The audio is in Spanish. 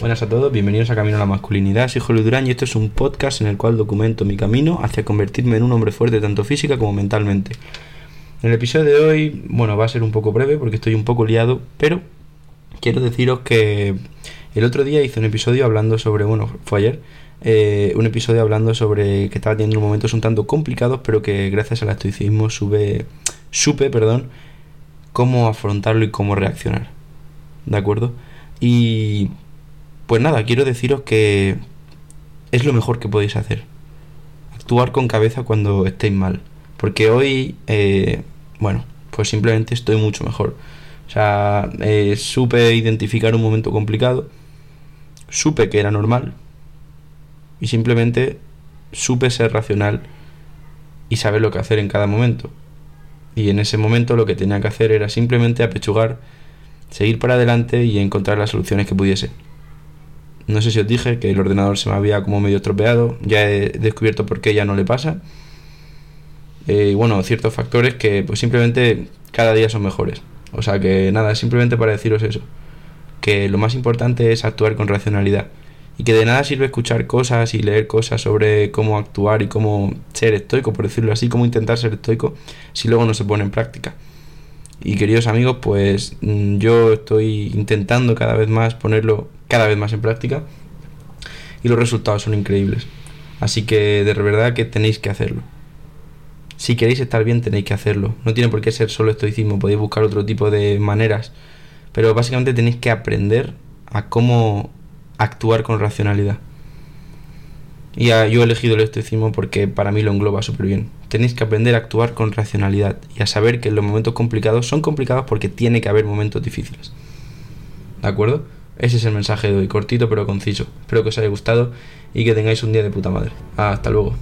Buenas a todos, bienvenidos a Camino a la Masculinidad. Soy Julio Durán y esto es un podcast en el cual documento mi camino hacia convertirme en un hombre fuerte tanto física como mentalmente. En el episodio de hoy, bueno, va a ser un poco breve porque estoy un poco liado, pero quiero deciros que el otro día hice un episodio hablando sobre, bueno, fue ayer, eh, un episodio hablando sobre que estaba teniendo momentos un tanto complicados, pero que gracias al estoicismo sube, supe, perdón, cómo afrontarlo y cómo reaccionar. ¿De acuerdo? Y pues nada, quiero deciros que es lo mejor que podéis hacer. Actuar con cabeza cuando estéis mal. Porque hoy, eh, bueno, pues simplemente estoy mucho mejor. O sea, eh, supe identificar un momento complicado, supe que era normal y simplemente supe ser racional y saber lo que hacer en cada momento. Y en ese momento lo que tenía que hacer era simplemente apechugar, seguir para adelante y encontrar las soluciones que pudiese. No sé si os dije que el ordenador se me había como medio estropeado, ya he descubierto por qué ya no le pasa. Eh, bueno, ciertos factores que pues simplemente cada día son mejores. O sea que nada, simplemente para deciros eso. Que lo más importante es actuar con racionalidad. Y que de nada sirve escuchar cosas y leer cosas sobre cómo actuar y cómo ser estoico, por decirlo así, cómo intentar ser estoico, si luego no se pone en práctica. Y queridos amigos, pues mm, yo estoy intentando cada vez más ponerlo cada vez más en práctica y los resultados son increíbles. Así que de verdad que tenéis que hacerlo. Si queréis estar bien tenéis que hacerlo. No tiene por qué ser solo estoicismo, podéis buscar otro tipo de maneras. Pero básicamente tenéis que aprender a cómo actuar con racionalidad. Y yo he elegido el estoicismo porque para mí lo engloba súper bien. Tenéis que aprender a actuar con racionalidad y a saber que los momentos complicados son complicados porque tiene que haber momentos difíciles. ¿De acuerdo? Ese es el mensaje de hoy, cortito pero conciso. Espero que os haya gustado y que tengáis un día de puta madre. Hasta luego.